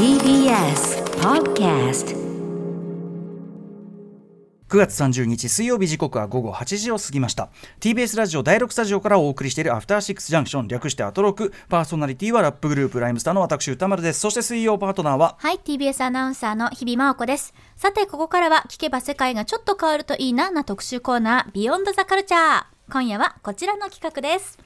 TBS Podcast 9月30日水曜日時刻は午後8時を過ぎました TBS ラジオ第6スタジオからお送りしているアフターシックスジャンクション略してアトロクパーソナリティはラップグループライムスターの私歌丸ですそして水曜パートナーは？はい、TBS アナウンサーの日々真央子です。さて、ここからは聞けば世界がちょっと変わるといいなな特集コーナー、ビヨンドザカルチャー。今夜はこちらの企画です。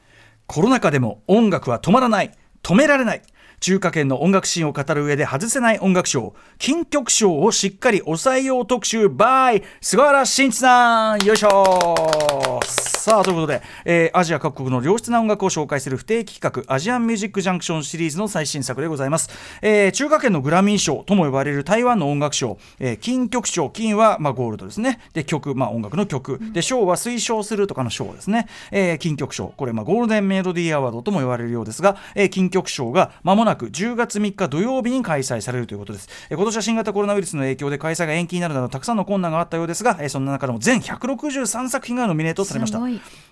コロナ禍でも音楽は止まらない止められない中華圏の音楽シーンを語る上で外せない音楽賞金曲賞をしっかり抑えよう特集 by 菅原慎一さん。よいしょ。さあということで、えーアジア各国の良質な音楽を紹介する不定期企画アジアンミュージックジャンクションシリーズの最新作でございます、えー中華圏のグラミー賞とも呼ばれる台湾の音楽賞、えー金曲賞金は、まあ、ゴールドですね。で曲、まあ、音楽の曲。で賞は推奨するとかの賞ですね、えー金曲賞。これ、まあ、ゴールデンメロディーアワードとも言われるようですが、えー金曲賞がまもなく10月3日土曜日に開催されるということです、えー今年は新型コロナウイルスの影響で開催が延期になるなどたくさんの困難があったようですが、えーそんな中でも全163作品がノミネートされました。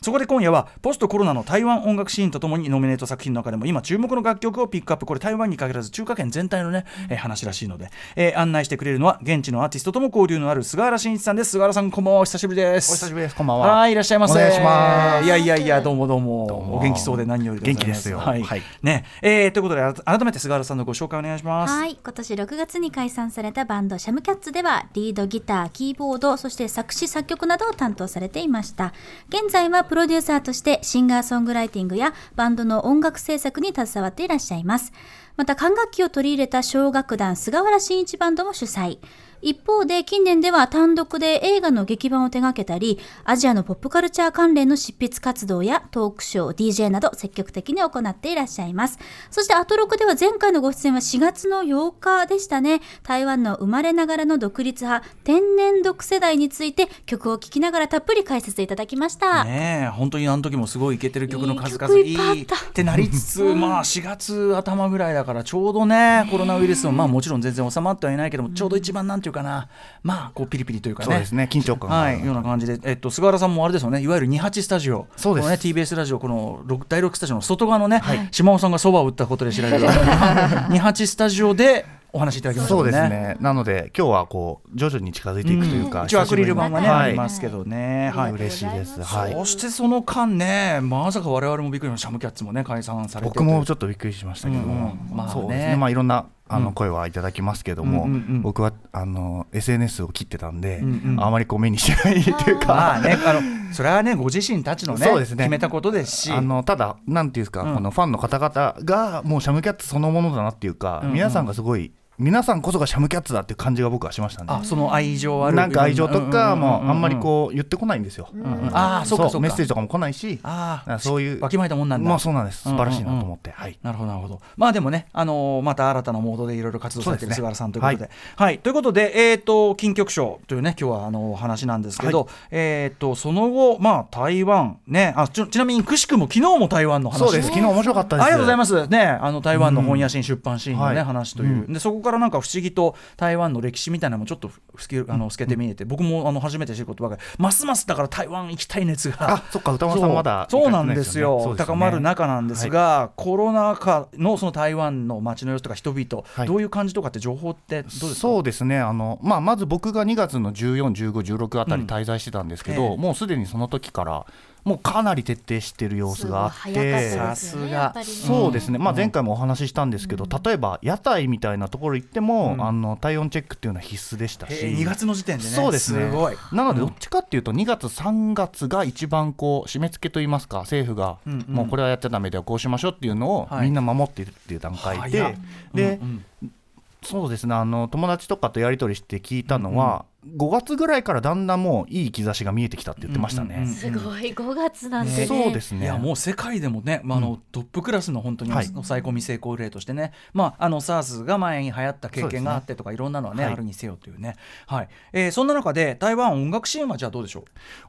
そこで今夜はポストコロナの台湾音楽シーンとともにノミネート作品の中でも今注目の楽曲をピックアップ。これ台湾に限らず中華圏全体のね、えー話らしいので、えー案内してくれるのは現地のアーティストとも交流のある菅原慎一さんです。菅原さんこんばんは。お久しぶりです。お久しぶりです。こんばんは。はいいらっしゃいませ。お願いします。いやいやいやどうもどうも。どうも。お元気そうで何よりでございます。元気ですよ。はい、はい。ね。えーということで改めて菅原さんのご紹介お願いしますはい、今年6月に解散されたバンドシャムキャッツではリードギター、キーボード、そして作詞作曲などを担当されていました。現在はプロデューサーとしてシンガーソングライティングやバンドの音楽制作に携わっていらっしゃいます。また管楽器を取り入れた小楽団菅原慎一バンドも主催。一方で近年では単独で映画の劇版を手掛けたり、アジアのポップカルチャー関連の執筆活動やトークショー、DJ など積極的に行っていらっしゃいます。そしてアトロクでは前回のご出演は4月の8日でしたね。台湾の生まれながらの独立派、天然独世代について曲を聴きながらたっぷり解説いただきました。ねえ本当にあの時もすごいイケてる曲の数々いいってなりつつまあ4月頭ぐらいだからちょうどねコロナウイルスもまあもちろん全然収まってはいないけどもちょうど一番なんていうかな。まあこうピリピリというかね。そうですね。緊張感はいような感じで。えっと菅原さんもあれですよね。いわゆる28スタジオ。そうです。ね TBS ラジオこの6第6スタジオの外側のね島尾さんがそばを打ったことで知られる。28スタジオでお話しいただきましたそうですね。なので今日はこう徐々に近づいていくというか、一応アクリル板はね、はいありますけどね、はい、嬉しいです。はい。そしてその間ね、まさか我々もびっくりのシャムキャッツもね解散されて僕もちょっとびっくりしましたけど。も、うんうん。まあね。そうですね。まあいろんなあうん。の声はいただきますけども、うんうんうん。僕はあの SNS を切ってたんで、うんうん。あまりこう目にしてないっていうか。まあね、あのそれはねご自身たちのねね。決めたことですし、あのただ、なんていうんですか、うん。このファンの方々が、もうシャムキャッツそのものだなっていうか、うんうん。皆さんがすごい、皆さんこそがシャムキャッツだっていう感じが僕はしましたね。あその愛情ある。なんか愛情とかもあんまりうこう言ってこないんですよ。んうんうん。ああそうかそうか。メッセージとかも来ないし、あああそういう。わきまえたもんなんだ。まあそうなんです。素晴らしいなと思って、はい。なるほどなるほど。まあでもね、あのーまた新たなモードでいろいろ活動されてる菅原さんということで。はい、ということでえっ、と金曲賞というね今日はあのお話なんですけど、はい。えっ、とその後まあ台湾ねあちちなみにくしくも昨日も台湾の話。そうです。昨日面白かったです。ありがとうございます。ね、あの台湾の本屋新出版シーンのね、はい。話という、でそこからなんか不思議と台湾の歴史みたいなのもちょっとふけあの透けて見えて、僕もあの初めて知ることばかり、ますますだから台湾行きたい熱が。あ、そっか、歌丸さんまだそう。なんですよ。高まる中なんですが、コロナ禍のその台湾の街の様子とか人々、はい。どういう感じとかって情報ってどうですか？そうですね。あの、まあ、まず僕が2月の14、15、16あたりうん。滞在してたんですけえど、え。もうすでにその時から、もうかなり徹底してる様子があって。さすが。ね。そうですね、まあ、うん。前回もお話ししたんですけど、例えば屋台みたいなところ行っても、うん。あの体温チェックっていうのは必須でしたし、えー2月の時点でね。そうですね。ごい。なのでどっちかっていうと、2月、3月が一番こう締め付けといいますか、政府が、うんうん。もうこれはやっちゃだめだよ、こうしましょうっていうのをはい。みんな守っているっていう段階で、早っ。でうんうんそうですね。あの友達とかとやり取りして聞いたのは、5月ぐらいからだんだんもういい兆しが見えてきたって言ってましたね。うんうん。うんすごい、5月なんてね。そうですね。いやもう世界でもね、まあ、あのトップクラスの本当にはい。抑え込み成功例としてね、まあ、あの SARS が前に流行った経験があってとか、い。ろんなのはね、はいあるにせよというね、はい。えーそんな中で台湾音楽シーンはじゃあどうでしょ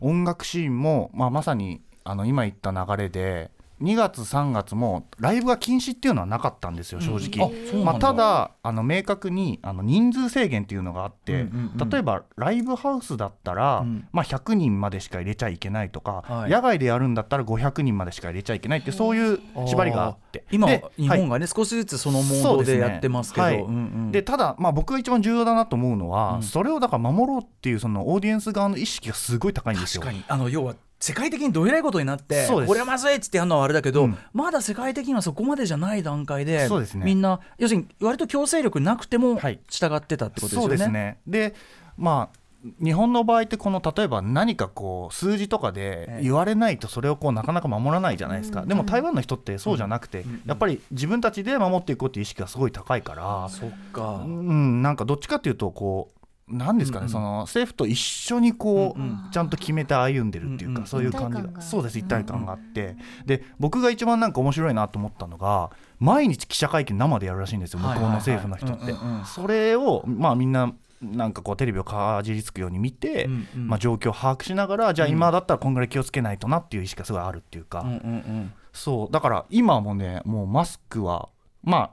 う？音楽シーンも、まあ、まさにあの今言った流れで2月3月もライブが禁止っていうのはなかったんですよ正直、うなんだ。まあ、ただあの明確にあの人数制限っていうのがあって、うんうんうん例えばライブハウスだったら、うん。まあ、100人までしか入れちゃいけないとか、はい。野外でやるんだったら500人までしか入れちゃいけないってそういう縛りがあって。今で日本がね、少しずつそのモードでやってますけど。ですね。はいうんうん。でただ、まあ、僕が一番重要だなと思うのは、うん。それをだから守ろうっていうそのオーディエンス側の意識がすごい高いんですよ。確かに。あの要は世界的にどえらいことになってこれはまずいっつってやるのはあれだけど、うん。まだ世界的にはそこまでじゃない段階でそうですね。みんな要するに割と強制力なくてもはい。従ってたってことですよね。そうですね。でまあ日本の場合ってこの例えば何かこう数字とかで言われないとそれをこうなかなか守らないじゃないですか、でも台湾の人ってそうじゃなくて、やっぱり自分たちで守っていこうっていう意識がすごい高いから、そっか。うん、なんかどっちかっていうとこうなんですかね、その政府と一緒にこう、うんちゃんと決めて歩んでるっていうか、うんうん。そういう感じ一体感が。がそうです一体感があって、で僕が一番なんか面白いなと思ったのが毎日記者会見生でやるらしいんですよ向こうの政府の人って、それをまあみんななんかこうテレビをかじりつくように見て、うんうん。まあ、状況を把握しながらじゃあ今だったらこんぐらい気をつけないとなっていう意識がすごいあるっていう。か、うんうんうん。そうだから今もねもうマスクはまあ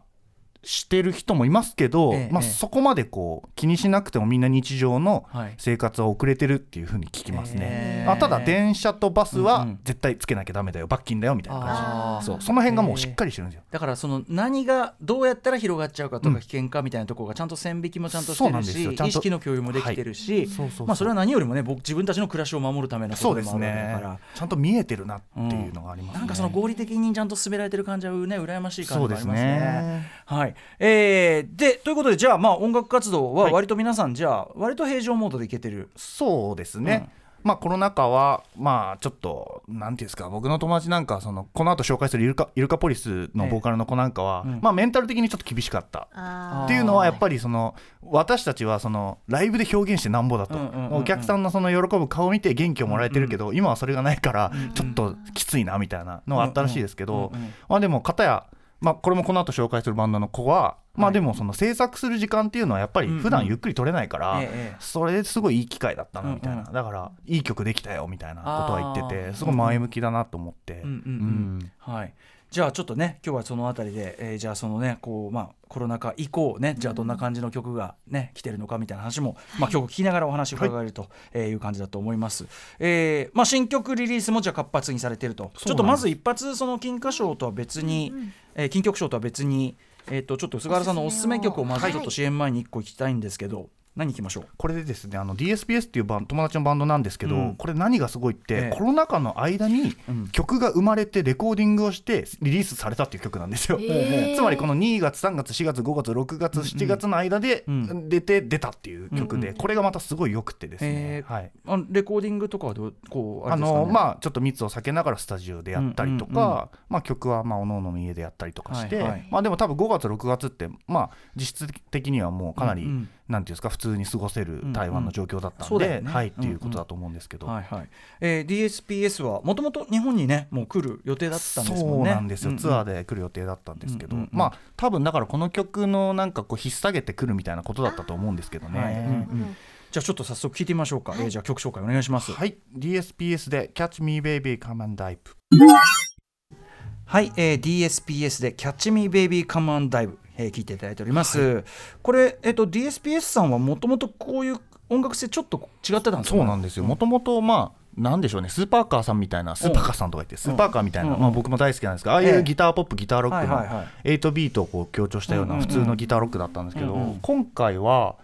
してる人もいますけど、まあ、ええ。ええそこまでこう気にしなくてもみんな日常のはい。生活は遅れてるっていうふうに聞きますね、あただ電車とバスはうんうん。絶対つけなきゃダメだよ罰金だよみたいな感じ。そう。その辺がもうしっかりしてるんですよ。だからその何がどうやったら広がっちゃうかとうん。か危険かみたいなところがちゃんと線引きもちゃんとしてるし、ですよ。ちゃんと意識の共有もできてるし、まあそれは何よりもね僕自分たちの暮らしを守るためのことでもあそうですねるわけだから。ちゃんと見えてるなっていうのがありますね、なんかその合理的にちゃんと進められてる感じはね羨ましい感じがありますね。ね。はい、えーでということでじゃあまあ音楽活動ははい。割と皆さんじゃあ割と平常モードでいけてる。そうですね、まあコロナ禍はまあちょっとなんていうんですか僕の友達なんかはそのこの後紹介するイルカイルカポリスのボーカルの子なんかは、ええうん。まあメンタル的にちょっと厳しかった。っていうのはやっぱりその私たちはそのライブで表現してなんぼだと、うんうんうんうん。お客さんのその喜ぶ顔を見て元気をもらえてるけど、今はそれがないからちょっときついなみたいなのはあったらしいですけど、うんうん。まあでも片やまあ、これもこの後紹介するバンドの子は、まはい。あでもその制作する時間っていうのはやっぱり普段ゆっくり取れないから、それすごいいい機会だったなみたいな、だからいい曲できたよみたいなことは言っててすごい前向きだなと思って、うんうんうん。うん。はい、じゃあちょっとね今日はそのあたりで、えーじゃあそのねこうまあコロナ禍以降ねじゃあどんな感じの曲がね来てるのかみたいな話も、まあ、曲聴きながらお話を伺えるとえーいう感じだと思います、えーまあ、新曲リリースもじゃあ活発にされてると。ちょっとまず一発その金歌賞とは別に、えー金曲賞とは別にえー、とちょっと菅原さんのおすすめ曲をまずちょっと CM 前に1個聞きたいんですけど、何いきましょう？これでですねあの DSPS っていうバン友達のバンドなんですけど、うん。これ何がすごいって、ええ。コロナ禍の間にうん。曲が生まれてレコーディングをしてリリースされたっていう曲なんですよ。へー。つまりこの2月3月4月5月6月7月の間でうん。出て出たっていう曲で、うんこれがまたすごい良くてですね。え、ー。はい、あレコーディングとかはどうこうあねのまあちょっと密を避けながらスタジオでやったりとか、うんうんうん。まあ、曲はまあおのおのの家でやったりとかして、はいはい。まあ、でも多分5月6月ってまあ実質的にはもうかなり、うんうんなんていうんですか普通に過ごせる台湾の状況だったんで、そうだよね。はいっうんていうことだと思うんですけど、はいはい。えー、DSPS はもともと日本にねもう来る予定だったんですもんね。そうなんですよ、うんうん。ツアーで来る予定だったんですけど、うんうんうん。まあ多分だからこの曲のなんかこう引っ提げてくるみたいなことだったと思うんですけどね。はい。うんうん。じゃあちょっと早速聞いてみましょうか、えーじゃあ曲紹介お願いします。はい。DSPS で「Catch Me Baby Come and Dive」はい、えー、DSPS で「Catch Me Baby Come on Dive」えー聞いていただいております、これ、えっと DSPS さんはもともとこういう音楽性ちょっと違ってたんですか？そうなんですよ。もともとまあなんでしょうね。スーパーカーさんみたいなスーパーカーさんとか言ってスーパーカーみたいな、うん。まあ、僕も大好きなんですがああいええ。うギターポップギターロックのはいはいはい。8ビートをこう強調したようなん普通のギターロックだったんですけど、今回は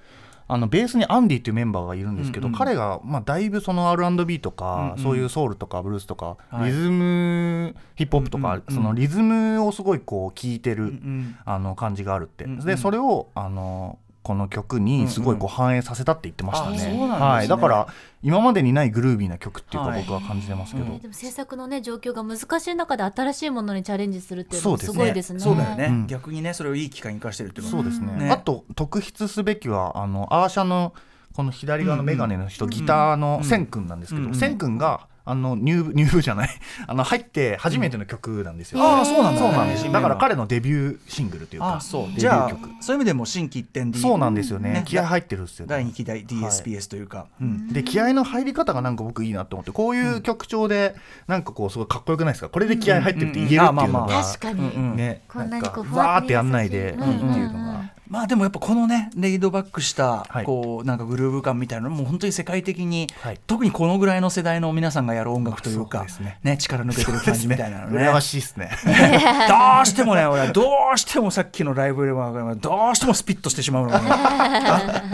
あのベースにアンディっていうメンバーがいるんですけど、うんうん。彼がまあだいぶその R&B とか、うんうん。そういうソウルとかブルースとか、はい。リズムヒップホップとか、うんうんうん。そのリズムをすごいこう聴いてる、うんうん。あの感じがあるって、うんうん。でそれをあのこの曲にすごいこう反映させたって言ってましたね。はい、だから今までにないグルービーな曲っていうかはい。僕は感じてますけど、うん。でも制作のね状況が難しい中で新しいものにチャレンジするっていうのもそうですごいですね。そうだよね、うん。逆にねそれをいい機会に生かしてるっていうのはそうですね。ね。あと特筆すべきはあのアーシャのこの左側のメガネの人、うんギターのセン君なんですけど、うん。セン君があの入部 入部じゃない。あの入って初めての曲なんですよ、ああそうなんだ。そうなんです。だから彼のデビューシングルというか。あそう。デビじゃあュー曲。そういう意味でも心機一転でそうなんですよね。ね。気合入ってるんですよね。第2期第 DSPS というか、うん。で気合の入り方がなんか僕いいなと思ってこういう曲調でなんかこうすごいかっこよくないですか？これで気合入ってるって言えるっていううんうんうん。あまあまのが確かに、うんうんねこんなにこうわーってやんないでいいっていうのがまあでもやっぱこのねレイドバックしたはい。こうなんかグルーヴ感みたいなのも本当に世界的に、はい。特にこのぐらいの世代の皆さんがやる音楽というか、ね。ね力抜けてる感じみたいなのね。羨ましいですね。どうしてもね俺はどうしてもさっきのライブではどうしてもスピッとしてしまうのが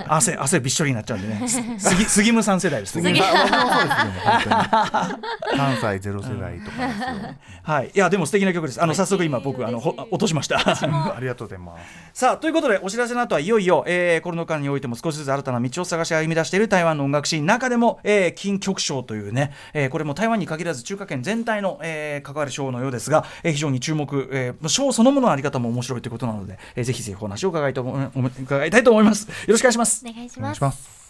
汗汗びっしょりになっちゃうんでね。杉杉村さん世代ですね。杉あ僕もそうですよ本当に。関西ゼロ世代とかはい。いやでも素敵な曲です。あの早速今僕あのほ落としました。ありがとうございます。さあということでお知らせの後はいよいよ、えーコロナ禍においても少しずつ新たな道を探し歩み出している台湾の音楽シーン。中でも、えー金曲賞というね、えーこれも台湾に限らず中華圏全体の、えー関わる賞のようですが、えー非常に注目、えー賞そのもののあり方も面白いということなので、えーぜひぜひお話を伺いと 伺いたいと思います。よろしくお願いします。お願いしお願ます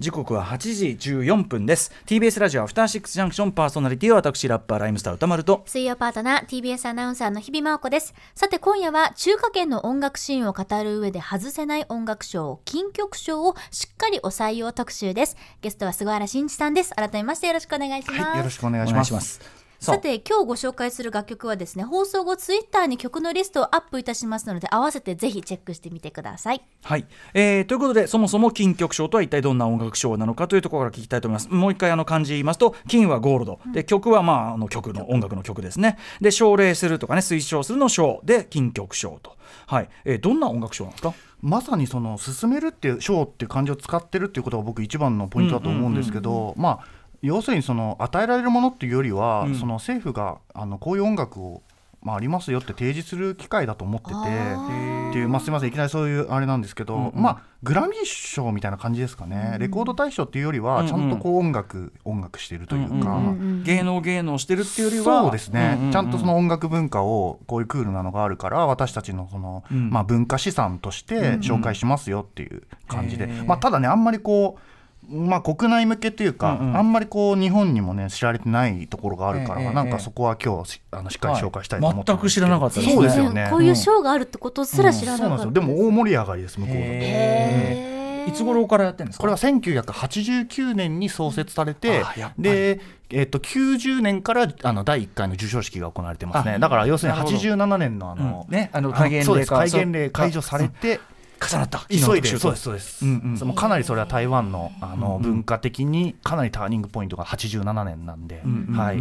時刻は8時14分です。TBS ラジオアフターシックスジャンクションパーソナリティは私ラッパーライムスター歌丸と。水曜パートナー TBS アナウンサーの日々真央子です。さて今夜は中華圏の音楽シーンを語る上で外せない音楽賞金曲賞をしっかりお採用特集です。ゲストは菅原慎一さんです。改めましてよろしくお願いします、はい、よろしくお願おいします。さて今日ご紹介する楽曲はですね放送後ツイッターに曲のリストをアップいたしますので合わせてぜひチェックしてみてください。はい、えーということでそもそも金曲賞とは一体どんな音楽賞なのかというところから聞きたいと思います。もう一回あの漢字言いますと金はゴールド。で曲はまああの曲の音楽の曲ですね。で奨励するとかね推奨するの賞で金曲賞と。はい、えーどんな音楽賞なんですか？まさにその進めるっていう賞っていう漢字を使ってるっていうことが僕一番のポイントだと思うんですけど、まあ要するにその与えられるものっていうよりは、うん。その政府があのこういう音楽をまあ、ありますよって提示する機会だと思っててっていう、まあ、すみませんいきなりそういうあれなんですけど、うんうん。まあグラミー賞みたいな感じですかね、レコード大賞っていうよりはちゃんとこう音楽、音楽してるというか、うんうんうん芸能芸能してるっていうよりは。そうですね、うんうんうんちゃんとその音楽文化をこういうクールなのがあるから私たちのその、うん。まあ、文化資産として紹介しますよっていう感じで、へー。まあ、ただねあんまりこうまあ、国内向けというか、うんうん。あんまりこう日本にもね知られてないところがあるから、ええなんかそこは今日しあのしっかり紹介したいと思ってはい全く知らなかったですね。そうですよね。こういう賞があるってことすら知らなかった、でも大盛り上がりです向こうだと。へーいつ頃からやってるんですか？これは1989年に創設されてで、えっと90年からあの第1回の授賞式が行われてますね。あだから要するになるほど。87年のあの、うん。ねあの戒厳令そうです。か戒厳令そう解除されて、重なった。急いで。そうですそうです、うんうん。かなりそれは台湾のあの、文化的にかなりターニングポイントが87年なんで、うんうんうん。はい、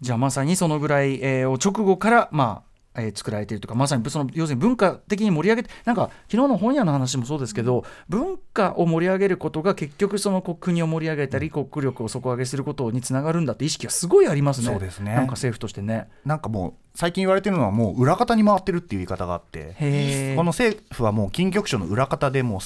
じゃあまさにそのぐらい、えーを直後からまあえー作られているとかまさにその要するに文化的に盛り上げてなんか昨日の本屋の話もそうですけど文化を盛り上げることが結局その国を盛り上げたり国力を底上げすることにつながるんだって意識がすごいありますね。そうですね。なんか政府としてね。なんかもう最近言われてるのはもう裏方に回ってるっていう言い方があってこの政府はもう金曲賞の裏方でもう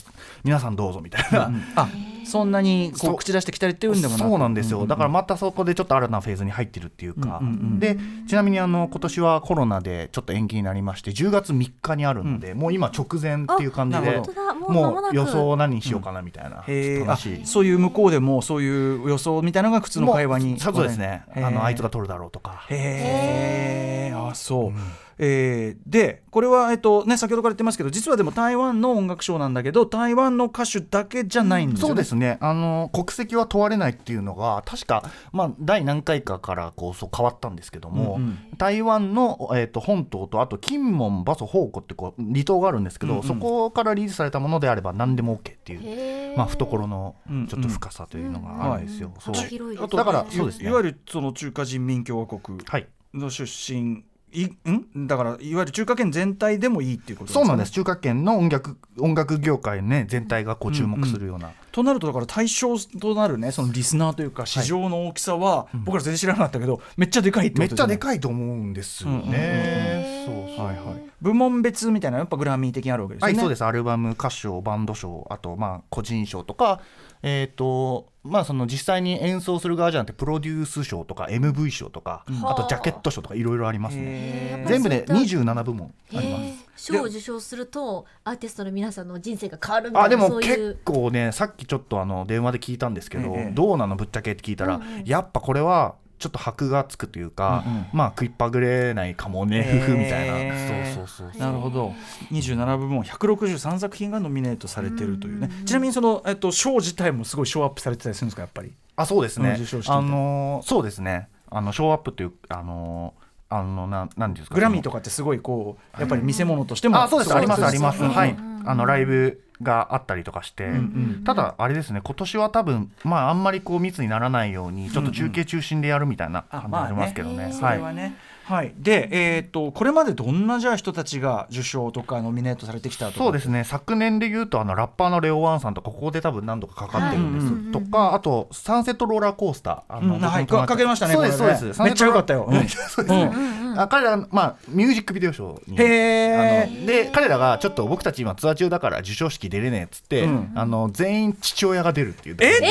皆さんどうぞみたいな、うん。あそんなにこそう。う口出してきたりっていうんでもな。くそうなんですよ、ううだからまたそこでちょっと新たなフェーズに入ってるっていうか、うんうんうんでちなみにあの今年はコロナでちょっと延期になりまして10月3日にあるので、もう今直前っていう感じでもう予想何にしようかなみたいな、へー。あちょっと話そういう向こうでもそういう予想みたいなのが普通の会話に。そうですね。あのあいつが取るだろうとか。へえあそう、えーでこれは、えっとね、先ほどから言ってますけど実はでも台湾の音楽賞なんだけど台湾の歌手だけじゃないんですよね。そうですね。あの国籍は問われないっていうのが確か、まあ、第何回かからこうそう変わったんですけども、うんうん。台湾の、えー、と本島とあと金門馬祖宝庫ってこう離島があるんですけど、うんうん。そこからリリースされたものであれば何でも OK っていう、まあ、懐のうんちょっと深さというのがあるんですよ。うんそう。幅広いですね。あとだからそうですね。いいわゆるその中華人民共和国はい。の出身いん？だからいわゆる中華圏全体でもいいっていうことかね。そうなんです。中華圏の音楽音楽業界ね全体がこう注目するような、となるとだから対象となるねそのリスナーというか市場の大きさは、僕ら全然知らなかったけどめっちゃでかいってことめっちゃでい、かいと思うんですようんうんうん。ね。そうそう。はいはい、部門別みたいなのやっぱグラミー的にあるわけですよね。はい、そうです。アルバム歌賞バンド賞あとまあ個人賞とかえっ、とまあその実際に演奏する側じゃなくてプロデュース賞とか MV 賞とか、あとジャケット賞とかいろいろありますね。全部で27部門あります。賞を受賞するとアーティストの皆さんの人生が変わるみたいなあでもそういう。結構ねさっきちょっとあの電話で聞いたんですけど、ええ。どうなのぶっちゃけって聞いたら、やっぱこれはちょっと箔がつくというか、うんうん。まあ食いっぱぐれないかもね、ふふみたいな。そうそうそうなるほど。27部門163作品がノミネートされてるというね。ちなみにその、えっと、賞自体もすごいショーアップされてたりするんですかやっぱり？あそうですね。あのーそうですね。あのショーアップというあのーあのななんですかグラミーとかかってすごいこうやっぱり見せ物としてもあそうです。ありますあります、うんはい。あのライブがあったりとかして、んただあれですね今年は多分まああんまりこう密にならないようにちょっと中継中心でやるみたいな感じありますけどね,、それはね、はい、で、えー、とこれまでどんなじゃあ人たちが受賞とかノミネートされてきたとか？そうですね。昨年で言うとあのラッパーのレオワンさんとかここで多分何度かかかってるんです、はいとかあとサンセットローラーコースター。あうん。はい。かかけましたねそうですそうです。めっちゃ良かったよ。サンセットローラーそうですね、あ彼らまあミュージックビデオショーにへー。あので彼らがちょっと僕たち今ツアー中だから授賞式出れねえっつって、うんあの全員父親が出るっていうえ？ど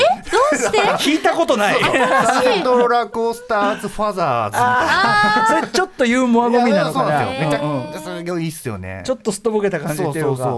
うして？聞いたことない。サンセットローラーコースターズファザーズ。みたいなちょっとユーモアゴミなのかな。めちゃうんうんそれがいいっすよね。ちょっとすっとぼけた感じっていうか。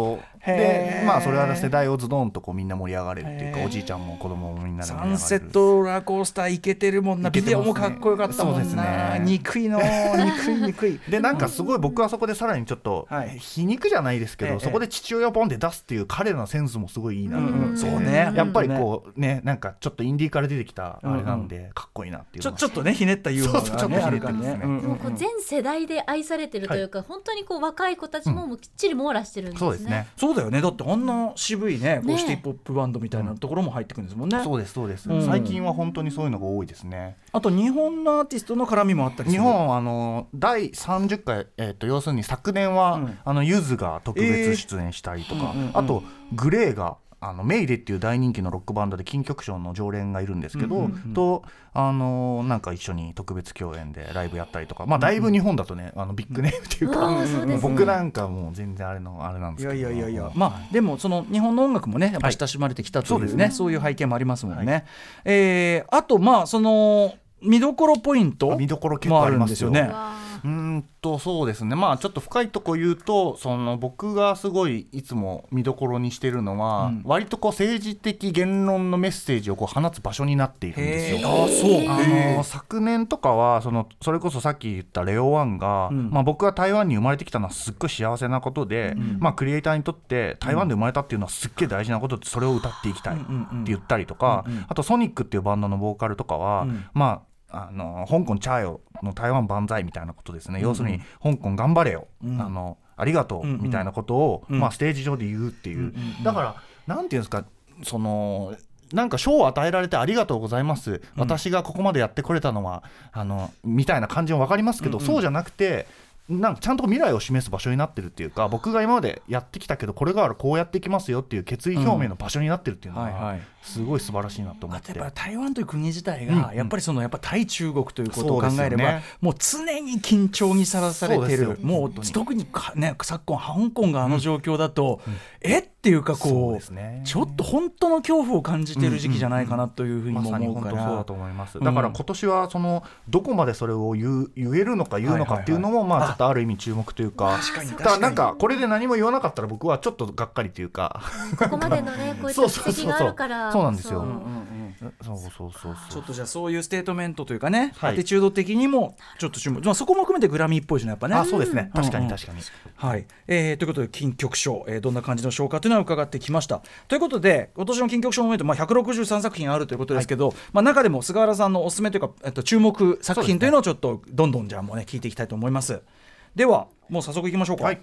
でまあそれは世代をズドンとこうみんな盛り上がれるっていうかおじいちゃんも子供もみんなで盛り上サがれるンセットローラーコースターいけてるもんな。ビデオもかっこよかったもんですな。ね憎いの憎い憎い。でなんかすごい僕はそこでさらにちょっとはい皮肉じゃないですけど、ええそこで父親をポンで出すっていう彼らのセンスもすごいいいなとそうね。やっぱりこうねなんかちょっとインディーから出てきたあれなんで、うんかっこいいなっていうちょっとねひねったユーモアがねあるからひねこう全世代で愛されてるというか、本当にこう若い子たちももうきっちり網羅してるんですね。そうですねそうだよね。だってあんな渋いねこうねシティ・ポップバンドみたいなところも入ってくるんですもんね、そうですそうです、うん。最近は本当にそういうのが多いですね。あと日本のアーティストの絡みもあったりする。日本あの第30回、えー、と要するに昨年は、うん。あのゆずが特別出演したりとか、えーうんうんうん。あとグレーがあのメイデっていう大人気のロックバンドで金曲賞の常連がいるんですけど、うんうんうん。とあのなんか一緒に特別共演でライブやったりとか、まあ、だいぶ日本だとねあのビッグネームっていうか、うん。うですね。僕なんかもう全然あれのあれなんでいすけど。やいやいやいや。まあでもその日本の音楽もねやっぱ親しまれてきたというね,、そうですね。そういう背景もありますもんね、えーあとまあその見どころポイント見どころ結構もあるんですよねうんとそうですね。まあちょっと深いとこ言うとその僕がすごいいつも見どころにしてるのは、うん。割とこう政治的言論のメッセージをこう放つ場所になっているんですよ。あそう。あの昨年とかはそのそれこそさっき言ったレオワンが、うん。まあ、僕が台湾に生まれてきたのはすっごい幸せなことで、ん。まあ、クリエイターにとって台湾で生まれたっていうのはすっげえ大事なことってそれを歌っていきたいって言ったりとか、あとソニックっていうバンドのボーカルとかは、うんまああの香港チャーよの台湾万歳みたいなことですね、うん要するに香港頑張れよ、うん。あのありがとううんうんみたいなことを、うんまあ、ステージ上で言うっていう、うんうんうんだからなんていうんですかそのなんか賞を与えられてありがとうございます、私がここまでやってこれたのはあのみたいな感じも分かりますけど、うん。うんそうじゃなくてなんかちゃんと未来を示す場所になってるっていうか僕が今までやってきたけどこれからこうやっていきますよっていう決意表明の場所になってるっていうのは、はいはいすごい素晴らしいなと思って。あとやっぱり台湾という国自体うんうん。がやっぱりそのやっぱ対中国ということを考えれば、もう常に緊張にさらされてる。もう特にか、ね、昨今香港があの状況だと、えっていうかこうですね。ちょっと本当の恐怖を感じてる時期じゃないかなというふうにも思うから、本当そうだと思います。うん。だから今年はそのどこまでそれを言う言えるのか言うのかっていうのもまあちょっとある意味注目というか。確かにだからなんかこれで何も言わなかったら僕はちょっとがっかりというか。ここまでのねこういった指摘があるからそうなんですよ。そう。うんうんうん。そうそうそうそう。ちょっとじゃあそういうステートメントというかね、はい。アティチュード的にもちょっと注目、まあ、そこも含めてグラミーっぽいしねやっぱね。あそうですね。うん確かに確かに。はい。えーということで金曲賞、えーどんな感じの賞かというのは伺ってきました。ということで今年の金曲賞のメント、まあ、163作品あるということですけど、まあ、中でも菅原さんのおすすめというか、えっと、注目作品というのをちょっとどんどんじゃあもうね聞いていきたいと思います。ではもう早速いきましょうか、はい。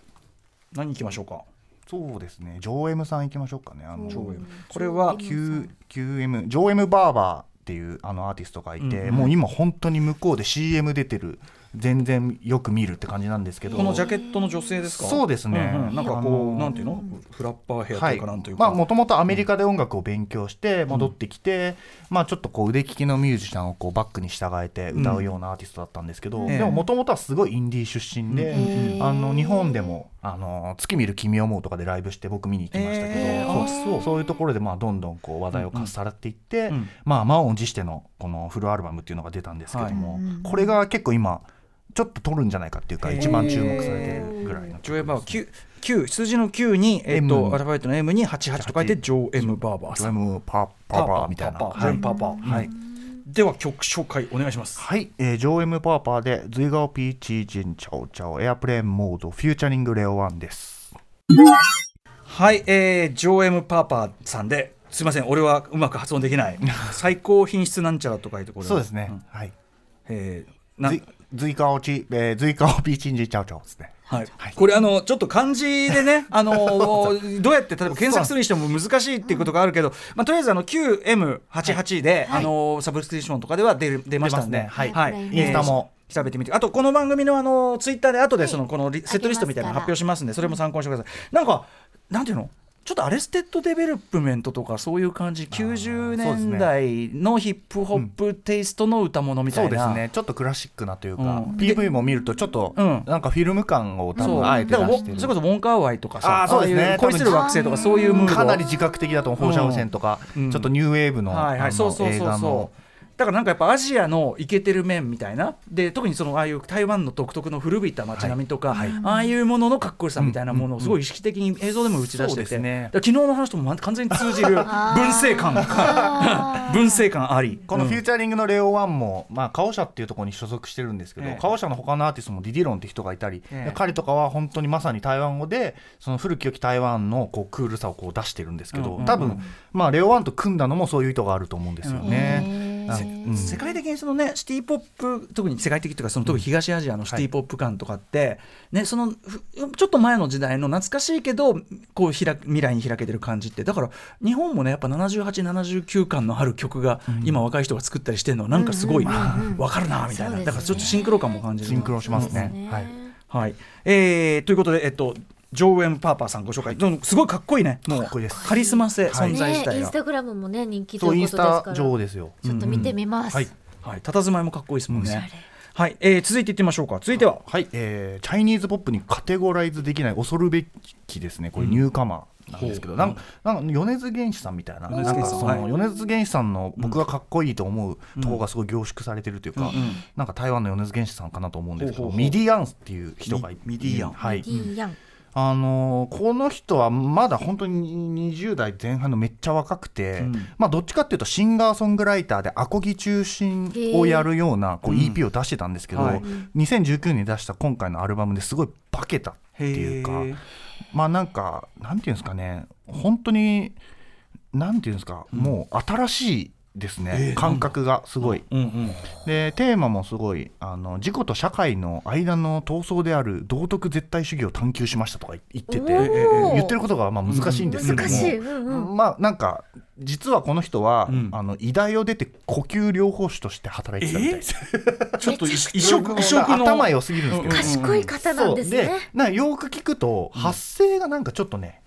何いきましょうか？そうですね。ジョーエムさん行きましょうかね。あのジョーエム。これは Q QM ジョーエムバーバーっていうあのアーティストがいて、うんうん。もう今本当に向こうで CM 出てる全然よく見るって感じなんですけど。このジャケットの女性ですか？そうですね。んうん。なんかこう、あのーなんていうの？フラッパーヘアとはいいうかなんというか、まあもともとアメリカで音楽を勉強して戻ってきて、まあちょっとこう腕利きのミュージシャンをこうバックに従えて歌うようなアーティストだったんですけど、ええ。でももともとはすごいインディー出身で、うん。あの日本でもあの「月見る君を思う」とかでライブして僕見に行きましたけど、ええそうあそういうところでまあどんどんこう話題をかっさらっていって、うん。まあ満を持してのこのフルアルバムっていうのが出たんですけども、はい。これが結構今ちょっと取るんじゃないかっていうか一番注目されてるぐらいのジョーエム・バーバー 9, 9数字の9に、えっと M アルファベットの M に88と書いてジョー・エム・バーバージョさん。エムパーパーみたいな。ジョエム・パーパー、はいでは曲紹介お願いします。はい、えー、ジョーエムパーパーで「最高品質靜悄悄 Airplane Mode featuring レオワン」です。はい、えー、ジョーエム・パーパーさんですいません。俺はうまく発音できない。最高品質なんちゃらとかいうところそうですね、ん。はい。えーなズイズイカオチ、えー、ズイカオピーチンジンチャオチャオですね。はい、これあのちょっと漢字でね あのどうやって例えば検索するにしても難しいっていうことがあるけど、まあ、とりあえずあの 9M88 で、あのサブスクリプションとかでは出る出ましたんで、ねはい。はい。インスタも。えー調べてみて。あとこの番組のあのツイッターで後でそのこのリセットリストみたいなの発表しますんでそれも参考にしてください。なんかなんていうの？ちょっとアレステッドデベロップメントとかそういう感じ90年代のヒップホップテイストの歌物みたそいうな、ですね。ちょっとクラシックなというか、うん。PV も見るとちょっと、うん。なんかフィルム感を多そう。分あえて出してる。それこそウォンカーワイとかさあーそうですね。恋する惑星とかそういうムード。かなり自覚的だと思う放射線とか、うん。ちょっとニューウェーブの,、はいはい、そうそうそうそ映画のうだからなんかやっぱアジアのイケてる面みたいな。で特にそのああいう台湾の独特の古びた街並みとか、ああいうもののかっこよさみたいなものをすごい意識的に映像でも打ち出してて、ね。昨日の話とも完全に通じる文政感。文政感あり。このフュうんーチャリングのレオワンも、まあ、カオシャっていうところに所属してるんですけど、ええ。カオシャの他のアーティストもディディロンって人がいたり、ええ。彼とかは本当にまさに台湾語でその古き良き台湾のこうクールさをこう出してるんですけど、うんうんうん多分、まあ、レオワンと組んだのもそういう意図があると思うんですよね。世界的にそのねシティ・ポップ特に世界的というかその特に東アジアのシティ・ポップ感とかって、ね、そのふちょっと前の時代の懐かしいけどこうひら未来に開けてる感じって。だから日本もねやっぱ7879感のある曲が今若い人が作ったりしてるのはなんかすごいわかるなみたいな、だからちょっとシンクロ感も感じる。シンクロしますね。ねはい。はい。えーということで、えっと、ジョーエム・パーパーさんご紹介。すごいかっこいいね。もう。かっこいいです。カリスマ性、はい。存在自体が。ねインス。タグラムもね人気ということですから。タ女王ですよ。ちょっと見てみます、はい。はい、佇まいもかっこいいですもんね。はい、えー続いていってみましょうか。続いては、はい、えーチャイニーズポップにカテゴライズできない恐るべきですね、これ、ニューカマーなんですけど、なんかなんか米津玄師さんみたいな、米津なんかそ玄師さんの米津玄師さんの僕がかっこいいと思うところがすごい凝縮されてるというか、なんか台湾の米津玄師さんかなと思うんですけど、ミディアンスっていう人がいミミディアン。はい、あのーこの人はまだ本当に20代前半のめっちゃ若くて、うん。まあ、どっちかっていうとシンガーソングライターでアコギ中心をやるようなこううん。EP を出してたんですけど、はい。2019年に出した今回のアルバムですごい化けたっていうかまあなんかなんていうんですかね。本当になんていうんですか、もう新しいですね、えー感覚がすごい。うんうん。でテーマもすごいあの自己と社会の間の闘争である道徳絶対主義を探求しましたとか言ってて言ってることがまあ難しいんですけども、難しい、うんうん、まあなんか実はこの人は、うん。あの医大を出て呼吸療法士として働いてたみたい。です。ちょっと異色異色の頭良すぎるんですけど、うん。賢い方なんですね。なよく聞くと発声がなんかちょっとね、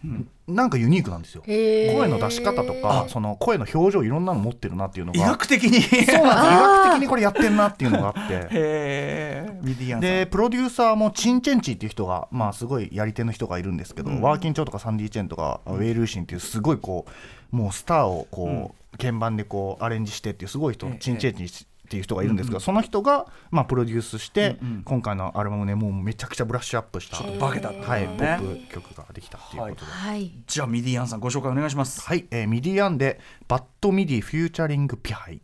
なんかユニークなんですよ。声の出し方とかその声の表情いろんなの持ってるなっていうのが。医学的に？そうなんですよ。医学的にこれやってんなっていうのがあって。へえ。ミディアンさん。でプロデューサーもチン・チェンチーっていう人が、まあ、すごいやり手の人がいるんですけど、ワーキン・チョウとかサンディ・チェンとか、ウェイ・ルーシンっていうすごいこうもうスターをこう、鍵盤でこうアレンジしてっていうすごい人、ええチン・チェンチーっていう人がいるんですけど、その人が、まあ、プロデュースして、うんうん。今回のアルバムねもうめちゃくちゃブラッシュアップした、ちょっと化けたはい、ね。ポップ曲ができたっていうことで。はい。じゃあミディアンさんご紹介お願いします。はい、えーミディアンでBad ミディ featuring ピハイ。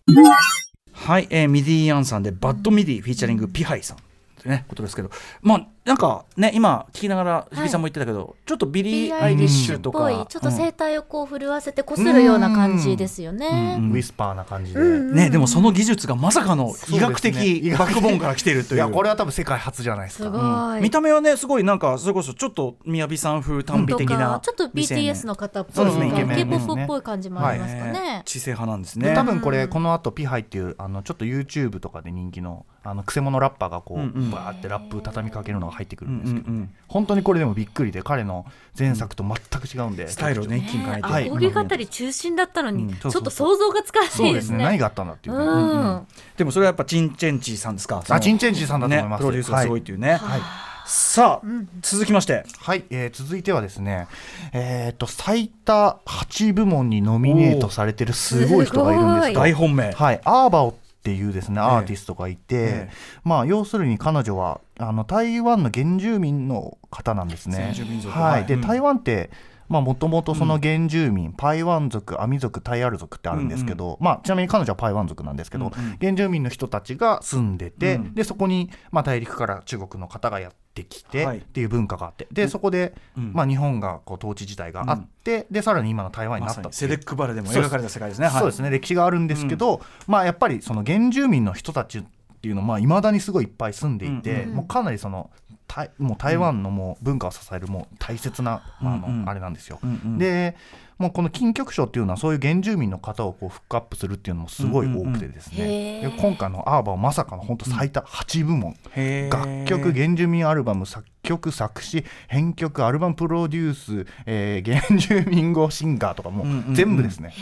はい、えーミディアンさんで Bad ミディ featuring ピハイさん。ってね、ことですけど、まあ、なんかね、今聞きながら、日比さんも言ってたけど、ちょっとビリー・アイリッシュとか、ちょっと声帯をこう震わせてこするような感じですよね。うん。ウィスパーな感じで。ね、でもその技術がまさかの医学的ねバックボーンから来ているという。いやこれは多分世界初じゃないですか。すごい。見た目はねすごいなん。かそれこそちょっと宮城さん。風耽美的なちょっと BTS の方っぽいそうですね K-POP っぽい感じもありますかねね。知性派なん。ですでね多分これこの後ピハイっていうあのちょっと YouTube とかで人気のあのクセモノラッパーがこう、うん。うん。バーってラップ畳みかけるのが入ってくるうんんですけど、うんうん本当にこれでもびっくりで彼の前作と全く違うんで、スタイルをね一気に変えて、はい。アコギ語り中心だったのに、ちょっと想像がつかなそですね。いうですね。何があったんだっていうね、うん。でもそれはやっぱチンチェンチーさんですか？あチンチェンチーさんだと思いねます、プロデュースがすごいっていうね、はい。さあ、続きまして。はい、えー続いてはですね、えー、と最多8部門にノミネートされてるすごい人がいるんです大本命。はい、アーバオっっていうですねえアーティストがいて、ええ。まあ要するに彼女はあの台湾の原住民の方なんですね。はい、で台湾ってまあもともとその原住民、パイワン族アミ族タイアル族ってあるんですけど、まあ、ちなみに彼女はパイワン族なんですけど、うんうん。原住民の人たちが住んでて、うん。でそこに、まあ、大陸から中国の方がやってきて、はい。っていう文化があって。でそこで、うん。まあ、日本がこう統治時代があって、でさらに今の台湾になまったっていう。さにセデックバレでも描かれた世界ですね。はい。そうですね。歴史があるんですけど、まあやっぱりその原住民の人たちっていうのはいまだにすごいいっぱい住んでいて、もうかなりその台もう台湾のもう文化を支えるもう大切な、まああのあれなんですよ。でもうこの金曲賞っていうのはそういう原住民の方をこうフックアップするっていうのもすごい多くてですうんうんうん。今回のアーバーはまさかの本当最多8部門、へー楽曲原住民アルバム作曲作詞編曲アルバムプロデュース、えー原住民語シンガーとかもうんうんうん。全部ですね。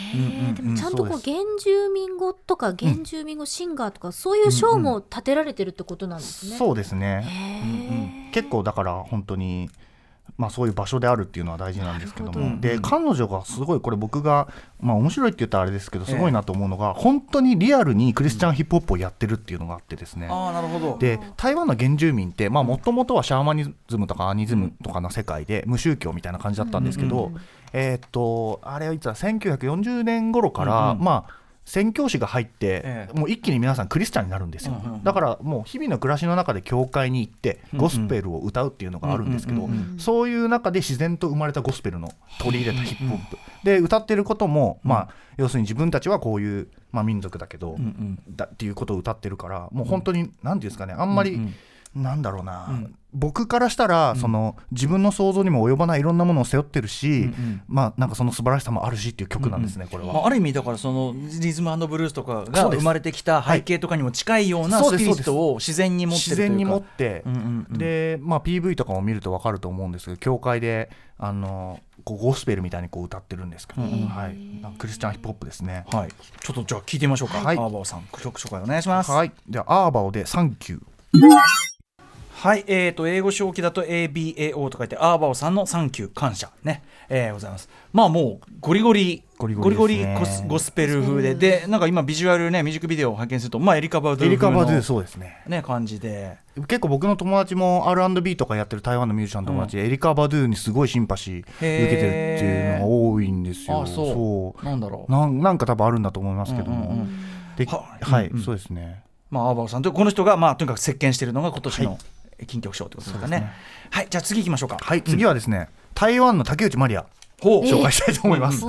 でもちゃんとこう原住民語とか原住民語シンガーとかそういう賞も立てられてるってことなんですね。そうですね。へー。結構だから本当に、まあ、そういう場所であるっていうのは大事なんですけども。でうん。彼女がすごいこれ僕が、まあ、面白いって言ったらあれですけどええすごいなと思うのが、本当にリアルにクリスチャンヒップホップをやってるっていうのがあってですね、ああなるほど。で台湾の原住民ってもともとはシャーマニズムとかアニズムとかの世界で無宗教みたいな感じだったんですけど、うんえーっとあれはいつだ？1940年頃から、まあ宣教師が入って、ええ。もう一気に皆さんクリスチャンになるんですよ、だからもう日々の暮らしの中で教会に行ってゴスペルを歌うっていうのがあるんですけど、そういう中で自然と生まれたゴスペルの取り入れたヒップホップ、で歌ってることも、まあ要するに自分たちはこういう、まあ、民族だけど、だっていうことを歌ってるからもう本当に何ていうんですかねあんまり、うんなんだろうな、うん。僕からしたら、その自分の想像にも及ばないいろんなものを背負ってるし、うんうん。まあなんかその素晴らしさもあるしっていう曲なんですね、これは。まあ、ある意味だからそのリズムブルースとかが生まれてきた背景とかにも近いようなスピリットを自然に持ってるというか。自然に持って、うんうんうんで、まあ、PV とかも見ると分かると思うんですけど教会であのこうゴスペルみたいにこう歌ってるんですけど、うんうん。はい、クリスチャンヒップホップですね。はい。ちょっとじゃあ聞いてみましょうか、はい。アーバオさん曲紹介お願いします。はい、でアーバオで「サンキュー」はい、えー、と英語表記だと ABAO と書いてアーバオさんのサンキュー感謝。ね、えー、ございます。まあもうゴリゴリゴリゴリゴリゴリゴスゴスペル風で。でなんか今ビジュアルねミュージックビデオを拝見するとまあエリカ・バドゥエリカ・バドゥ風のそうですね。ね感じで。結構僕の友達も R&B とかやってる台湾のミュージシャンの友達で、エリカ・バドゥにすごいシンパシー受けてるっていうのが多いんですよ。あそう。なんだろう。なんなんか多分あるんだと思いますけども、うんうんうん。でははい、うん。うんそうですね。まあアーバオさんとこの人がまあとにかく席巻しているのが今年はの金曲賞ということですかね,、ね。はいじゃあ次行きましょうか。はい、次はですね、台湾の竹内まりや紹介したいと思います。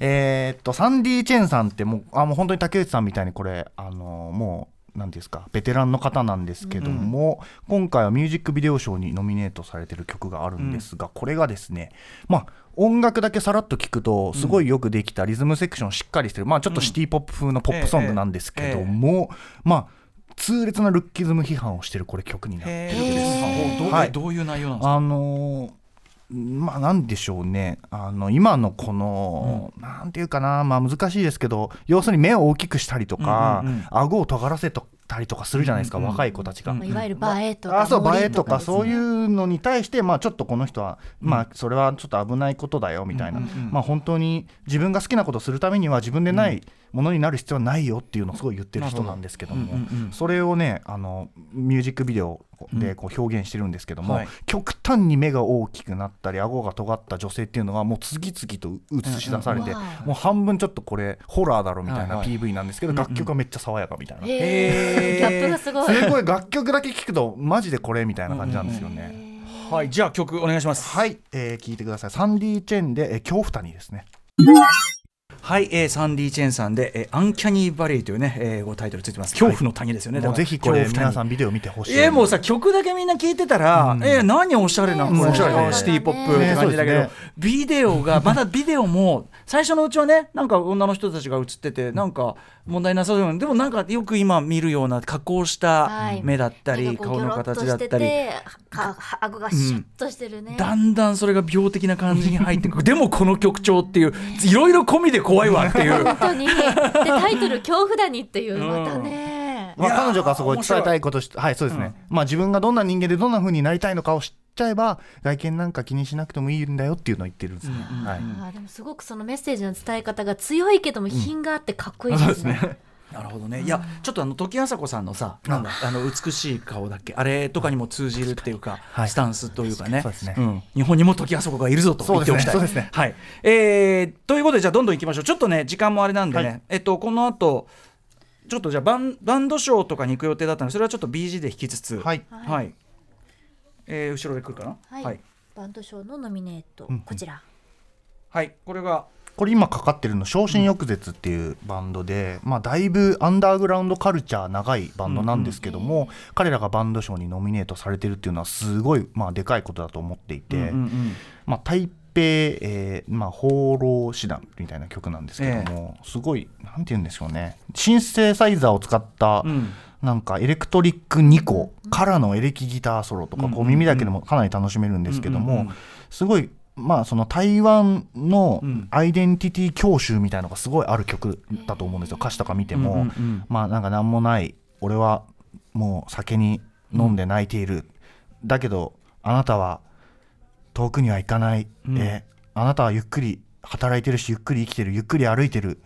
えーっとサンディ・チェンさんってもうあもう本当に竹内さんみたいにこれあのもうなんですかベテランの方なんですけども、今回はミュージックビデオ賞にノミネートされてる曲があるんですが、これがですねまあ音楽だけさらっと聞くとすごいよくできたリズムセクションしっかりしてる、まあちょっとシティ・ポップ風のポップソングなんですけども、まあ痛烈なルッキズム批判をしてるこれ曲になってへるんです。ー。どうはいどういう内容なんですか？あのーまあなんでしょうね。あの今のこの、なんていうかな、まあ、難しいですけど要するに目を大きくしたりとか、うんうんうん。顎を尖らせたりとかするじゃないですか、うんうん若い子たちが。うんまあいわゆる映えとかあそう映えとかそういうのに対して、まあ、ちょっとこの人は、まあ、それはちょっと危ないことだよみたいな、うんうんうん。まあ、本当に自分が好きなことをするためには自分でないものになる必要はないよっていうのをすごい言ってる人なんですけども、なるほど。うんうんうんそれをねあのミュージックビデオでこう表現してるんですけども、はい極端に目が大きくなったり顎が尖った女性っていうのがもう次々と映し出されて、うんうんもう半分ちょっとこれホラーだろみたいなはいはい PV なんですけど、楽曲はめっちゃ爽やかみたいな。へーギャップがすごい。すごい楽曲だけ聞くとマジでこれみたいな感じなんですよね。はいじゃあ曲お願いしますはい、えー聞いてください。サンディ・チェンで、えー恐怖谷ですね。はい、えー、サンディ・チェンさんで、えー、アンキャニー・バレーというね、えー、タイトルついてます。恐怖の谷ですよね。もうぜひこれ皆さん。んビデオ見てほしい。えー、もうさ曲だけみんな聞いてたら、うんえー、何おしゃれな、うんおしゃれねシティ・ポップって感じだけど、ねビデオが まだビデオも最初のうちはねなんか女の人たちが映っててなんか問題なさそうなでもなんかよく今見るような加工したはい目だったり、なんかこう顔の形だったり。顎がシュッとしてるね。だんだんそれが病的な感じに入ってくるでもこの曲調っていういろいろ込みで怖いわっていう。本当に。でタイトル恐怖谷っていうまたね。まあ、彼女がそこで伝えたいことしはいそうですね、まあ自分がどんな人間でどんな風になりたいのかを知っちゃえば外見なんか気にしなくてもいいんだよっていうのを言ってるんですね、はい。あーでもすごくそのメッセージの伝え方が強いけども品があってかっこいいですね。なるほどね。いやちょっとあの時あさこさんのさなんだあの美しい顔だっけあれとかにも通じるっていうか、はいスタンスというかね。そうですね。ん、日本にも時あさこがいるぞと言っておきた。いそうですね。はい。えーということでじゃあどんどんいきましょう。ちょっとね時間もあれなんでね、はい。えっとこの後ちょっとじゃあバンバンドショーとかに行く予定だったのでそれはちょっと BG で引きつつ。はい。はい、えー後ろで来るかな？はい、はい、バンド賞のノミネート、うん。こちら。はい。これがこれ今かかってるの「昇進翌絶」っていうバンドで、まあ、だいぶアンダーグラウンドカルチャー長いバンドなんですけども、彼らがバンド賞にノミネートされてるっていうのはすごい、まあ、でかいことだと思っていて、うんうんまあ、台北、えーまあ、放浪師団みたいな曲なんですけども、すごいなんて言うんでしょうね。シンセサイザーを使った、うん。なんかエレクトリック2個からのエレキギターソロとか、こう耳だけでもかなり楽しめるんですけども、うんうんうん。すごいまあその台湾のうん。アイデンティティ教習みたいのがすごいある曲だと思うんですよ。歌詞とか見ても、うんうんうん。まあなんか何もない俺はもう酒に飲んで泣いている、だけどあなたは遠くには行かない、うん。えあなたはゆっくり働いてるしゆっくり生きてる。ゆっくり歩いてる。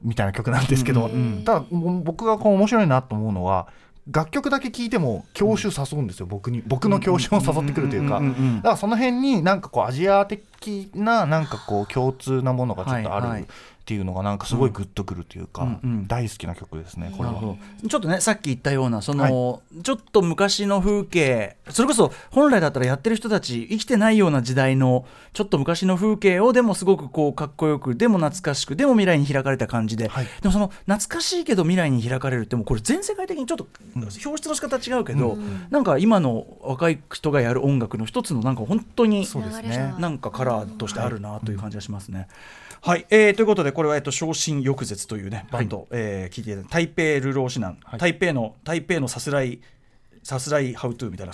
みたいな曲なんですけど、うんうん。ただ僕がこう面白いなと思うのは楽曲だけ聴いても教習誘うんですよ、僕に僕の教習を誘ってくるというか、んんんうんだからその辺になんかこうアジア的ななんかこう共通なものがちょっとあるっていうのがなんかすごいグッとくるというか、うんうん。大好きな曲ですねこれは。ちょっとねさっき言ったようなその、ちょっと昔の風景それこそ本来だったらやってる人たち生きてないような時代のちょっと昔の風景をでもすごくこうかっこよくでも懐かしくでも未来に開かれた感じで、はい。でもその懐かしいけど未来に開かれるってもうこれ全世界的にちょっと表出の仕方違うけど、なんか今の若い人がやる音楽の一つのなんか本当にそうですね。なんかカラーとしてあるなという感じがしますね。はい、えーということでこれは、えっと、昇進翌絶というねバンド、えー聞いて台北ルロー指南、台北の台北のさすらいさすらいハウトゥーみたいな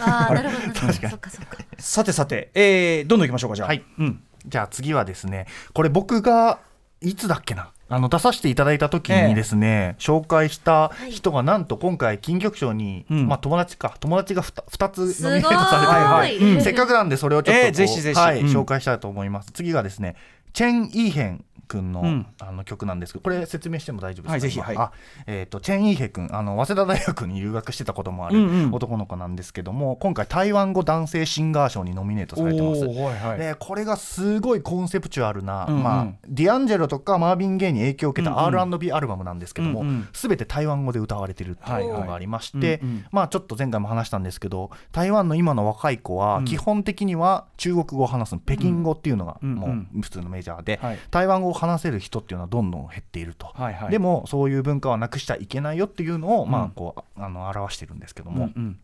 ああなるほどなるほど。そっかそっか。さてさて、えーどんどんいきましょうかじゃあ、はい。うん、じゃあ次はですねこれ僕がいつだっけな？あの出させていただいた時にですね、紹介した人がなんと今回金曲賞に、うん。まあ友達か友達が 2, 二つすごい。ノミネートされてはいはい。うん。せっかくなんでそれをちょっとぜひぜひ。紹介したいと思います。次がですねチェン・イーヘン。君の,、うん。あの曲なんですけどこれ説明しても大丈夫ですか、はいぜひはい。えー、とチェン・イーヘン君あの早稲田大学に留学してたこともあるうんうん。男の子なんですけども、今回台湾語男性シンガー賞にノミネートされてます。はいはい。でこれがすごいコンセプチュアルな、うんうん。まあ、ディアンジェロとかマービン・ゲイに影響を受けたうんうん。R&B アルバムなんですけども、うんうん。全て台湾語で歌われてるっていうのがありまして、うんうん。まあ、ちょっと前回も話したんですけど台湾の今の若い子はうん。基本的には中国語を話す北京語っていうのがうん。もう普通のメジャーで、はい。台湾語を話せる人っていうのはどんどん減っていると。はいはい。でもそういう文化はなくしちゃいけないよっていうのを、まうん。あ、こうあの表してるんですけども、うんうん。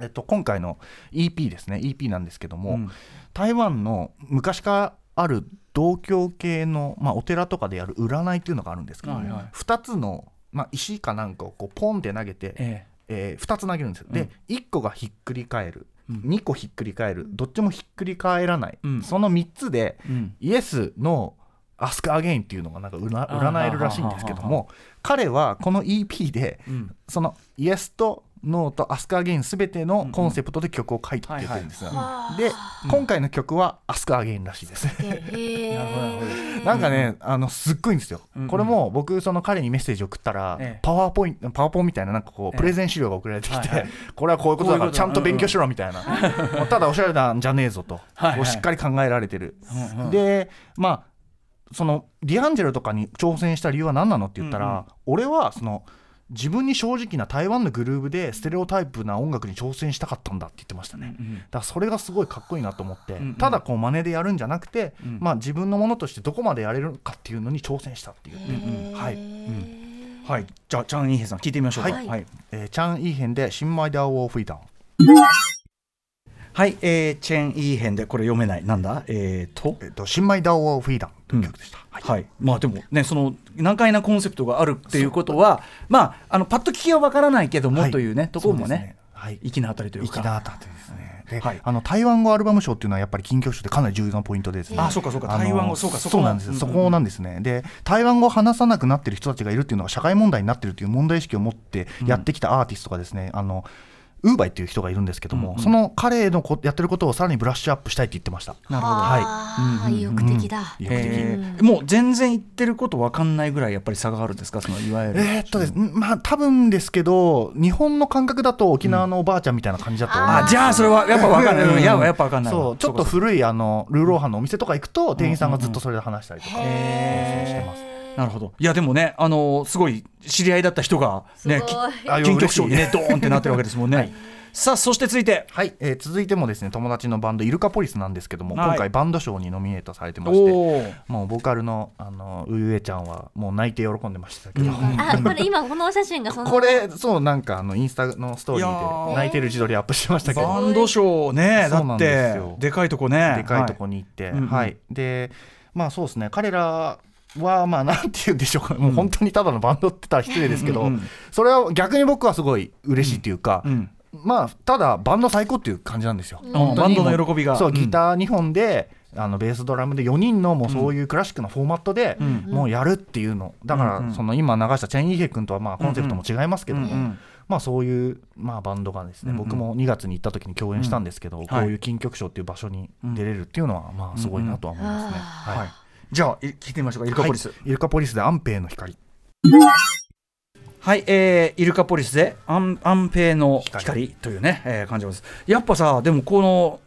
えっと、今回の EP ですね。EP なんですけども、うん。台湾の昔からある道教系の、まあ、お寺とかでやる占いっていうのがあるんですけど、はいはい。2つの、まあ、石かなんかをこうポンって投げて、ええ。2つ投げるんですよ、うん。で1個がひっくり返る、うん。2個ひっくり返る。どっちもひっくり返らない、うん。その3つでYes No Ask Again っていうのがなんか占占えるらしいんですけども彼はこの EP でうん。その Yes と No と Ask Again すべてのコンセプトで曲を書いてってるんですよ、で、今回の曲は Ask Again らしいです。へ なんかね、あのすっごいんですよ、これも僕、その彼にメッセージ送ったら、ええ。パワーポイント、パワーポンみたいな、なんかこう、ええプレゼン資料が送られてきて、これはこういうことだから、ちゃんと勉強しろみたいな、ただおしゃれなんじゃねえぞと、しっかり考えられてる。で、まあ、そのディアンジェロとかに挑戦した理由は何なのって言ったら、うんうん。俺はその、自分に正直な台湾のグルーブでステレオタイプな音楽に挑戦したかったんだって言ってましたね。うんだからそれがすごいかっこいいなと思って、うんうん。ただこう真似でやるんじゃなくて、うん。まあ、自分のものとしてどこまでやれるかっていうのに挑戦したっていう、んはい。うん。はい。じゃあチャン・イーヘンさん聞いてみましょうか。はい。はい。えーチャン・イーヘンで「新米ダーウォーフィーダン。はい、えーチェン・イーヘンでこれ読めない。なんだ？えーと」えっと「新米ダーウォーフィーダン」という曲でした、はい。はい、まあでもねその難解なコンセプトがあるっていうことはまああのパッと聞きはわからないけども、はい。というねところもねはい。粋なあたりというか。粋なあたりですね。で、はい。あの台湾語アルバム賞っていうのはやっぱり金曲賞でかなり重要なポイントでですね。あそうかそうか。台湾語そうかそうなんですそこなんですね。で台湾語を話さなくなってる人たちがいるっていうのが社会問題になってるっていう問題意識を持ってやってきたアーティストがですね、あのウーバイっていう人がいるんですけども、その彼のこやってることをさらにブラッシュアップしたいって言ってました。なるほど。はい。意欲的だ。意欲的。えー。もう全然言ってること分かんないぐらいやっぱり差があるんですか？そのいわゆる、えーっとです。ねまあ多分ですけど日本の感覚だと沖縄のおばあちゃんみたいな感じだと思う、あじゃあそれはやっぱ分かんない、うん、いややっぱ分かんないわ。そう。ちょっと古いあのルーローハンのお店とか行くと店員さんがずっとそれで話したりとか、そうしてますなるほど。いやでもねあのすごい知り合いだった人がね金曲賞にねドーンってなってるわけですもんね、さあそして続いて。はい、えー続いてもですね友達のバンドイルカポリスなんですけども、はい。今回バンド賞にノミネートされてまおしておもうボーカルのあのうゆえちゃんはもう泣いて喜んでましたけど、あ これ今このお写真がその。これそうなんかあのインスタのストーリーー。で泣いてる自撮りアップしてましたけど。バンド賞ねだっそうなんですてよ。でかいとこね。でかいとこに行って、はいうんうん。はい、でまあそうですね彼らはまあなんて言うんでしょうか、もう本当にただのバンドって言ったら失礼ですけど、うん。うんそれは逆に僕はすごい嬉しいというか、うん。まあただバンド最高っていう感じなんですよ、バンドの喜びが。そううん。ギター2本で、あのベースドラムで4人のもうそういうクラシックなフォーマットで、ん。もうやるっていうの。だから、その今流したチェン・イーヘ君とはまあコンセプトも違いますけども、うんうんまあ、そういう、まあ、バンドがですね、僕も2月に行った時に共演したんですけど、こういう金曲賞っていう場所に出れるっていうのは、まあ、すごいなとは思いますね。はいはいじゃあい聞いてみましょうか。イルカポリス。はいイルカポリスで安平の光。はい、えーイルカポリスで安安平の光というね、えー感じです。やっぱさ、でもこの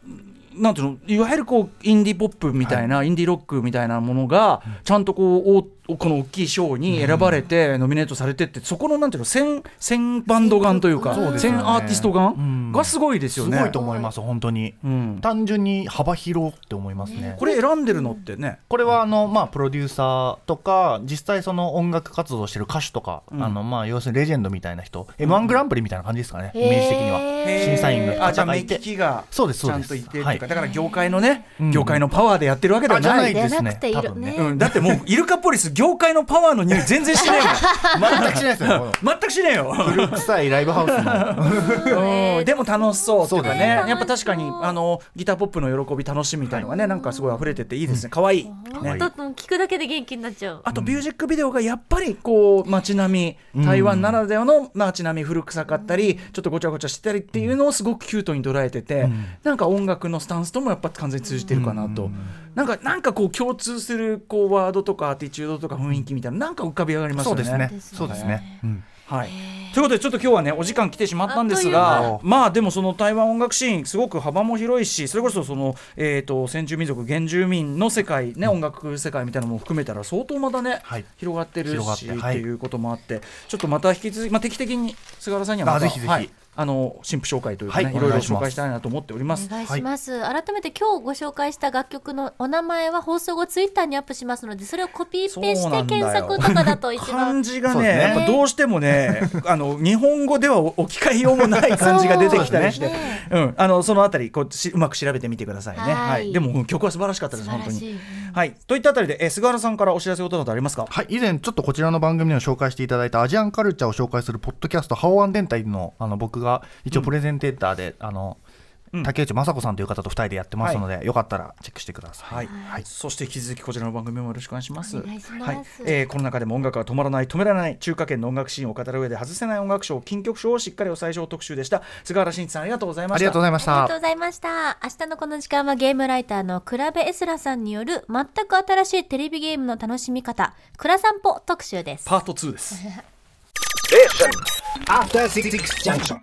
なんていうのいわゆるこうインディーポップみたいな、インディーロックみたいなものが、ちゃんとこうおこの大きい賞に選ばれて、ノミネートされてってそこのなんていうの先先バンドガンというかそうですよね。先アーティストガうん。ンがすごいですよね。すごいと思います、本当に。うん、単純に幅広って思いますね。これ選んでるのってね、これはあの、まあ、プロデューサーとか実際その音楽活動してる歌手とか、うん。あのまあ、要するにレジェンドみたいな人、m 1グランプリみたいな感じですかね、イメージ的には。審査員のあじゃあ目方がいて利きがそうです。ちゃんそうですといてだから業界のね、うん。業界のパワーでやってるわけではあじゃな。ないいですね。多分ね。うん、だってもうイルカポリス業界のパワーの匂い全然しないもん。全くしないですよ 全くしねえよ。古臭いライブハウスでも楽しそうっていうかね。ね。やっぱ確かにあのギターポップの喜び楽しみみたいのがね、なんかすごい溢れてていいですね。可愛い。ね。本当聞くだけで元気になっちゃう。あとミュージックビデオがやっぱりこう街並み台湾ならではの街並み古臭かったりちょっとごちゃごちゃしてたりっていうのをすごくキュートに捉えてて、なんか音楽のスタンスともやっぱ完全に通じてるかなと、なんかなんかこう共通するこうワードとかアティチュードとか雰囲気みたいななんか浮かび上がりますよね。そうですね。ですね。そうですね、うん。はい、ということでちょっと今日はねお時間来てしまったんですがまあでもその台湾音楽シーンすごく幅も広いしそれこそその、えー、と先住民族原住民の世界ね、音楽世界みたいなのも含めたら相当まだね、はい。広がってる広がっしてはい。っていうこともあってちょっとまた引き続き、まあ、定期的に菅原さんにはまたあぜひぜひ。はいあの新婦紹介というかね、はい。い、ろいろ紹介したいなと思っております。お。願いします、改めて今日ご紹介した楽曲のお名前は放送後ツイッターにアップしますのでそれをコピーペして検索とかだと一漢番字がねね。やっぱどうしてもね あの日本語では置き換えようもない漢字が出てきたりして。ね。うん、あのそのあたりこうしうまく調べてみてくださいね。は、はい。いでもうん曲は素晴らしかったです本当に。はい、といったあたりで、えー菅原さんからお知らせことなどありますか？はい、以前ちょっとこちらの番組でも紹介していただいたアジアンカルチャーを紹介するポッドキャスト「ハオアン電台の」あの僕が一応プレゼンテーターで、あのうん竹内雅子さんという方と2人でやってますので、よかったらチェックしてください。はい、そして引き続きこちらの番組もよろしくお願いします。お願いしますはい、えーこの中でも音楽は止まらない、止められない、中華圏の音楽シーンを語る上で外せない音楽賞、金曲賞をしっかりお最小特集でした。菅原慎一さん、ありがとうございました。ありがとうございましたありがとう。ございました。明日のこの時間はゲームライターのクラベエスラさんによる全く新しいテレビゲームの楽しみ方、クラ散歩特集です。パート2です。After Six Junction.